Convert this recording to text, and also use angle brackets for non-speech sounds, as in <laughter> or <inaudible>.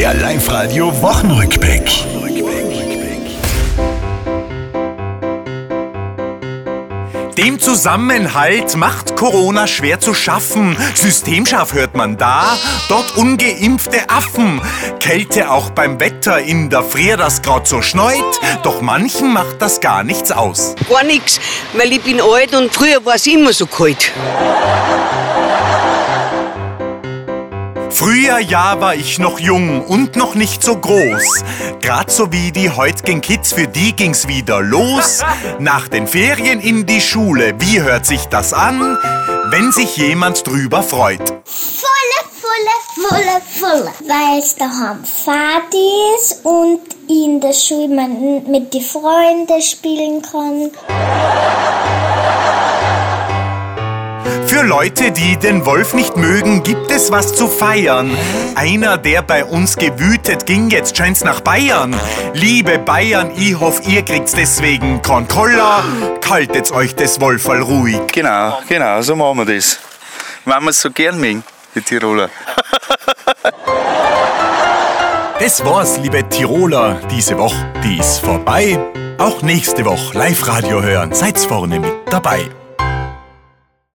Der Live-Radio Wochenrückblick. Dem Zusammenhalt macht Corona schwer zu schaffen. Systemscharf hört man da, dort ungeimpfte Affen. Kälte auch beim Wetter, in der Frier das grad so schneut. Doch manchen macht das gar nichts aus. Gar nichts, weil ich bin alt und früher war es immer so kalt. Früher ja war ich noch jung und noch nicht so groß. Grad so wie die heutigen Kids, für die ging's wieder los. Nach den Ferien in die Schule, wie hört sich das an? Wenn sich jemand drüber freut. Volle, volle, volle, volle. Weil es daheim Fahrt ist und in der Schule man mit den Freunden spielen kann. Für Leute, die den Wolf nicht mögen, gibt es was zu feiern. Einer, der bei uns gewütet ging, jetzt scheint's nach Bayern. Liebe Bayern, ich hoff, ihr kriegt's deswegen Kontroller. Kaltet's euch des Wolferl ruhig. Genau, genau, so machen wir das. Wenn wir es so gern mögen, die Tiroler. <laughs> Das war's, liebe Tiroler. Diese Woche, die ist vorbei. Auch nächste Woche Live-Radio hören. Seid's vorne mit dabei.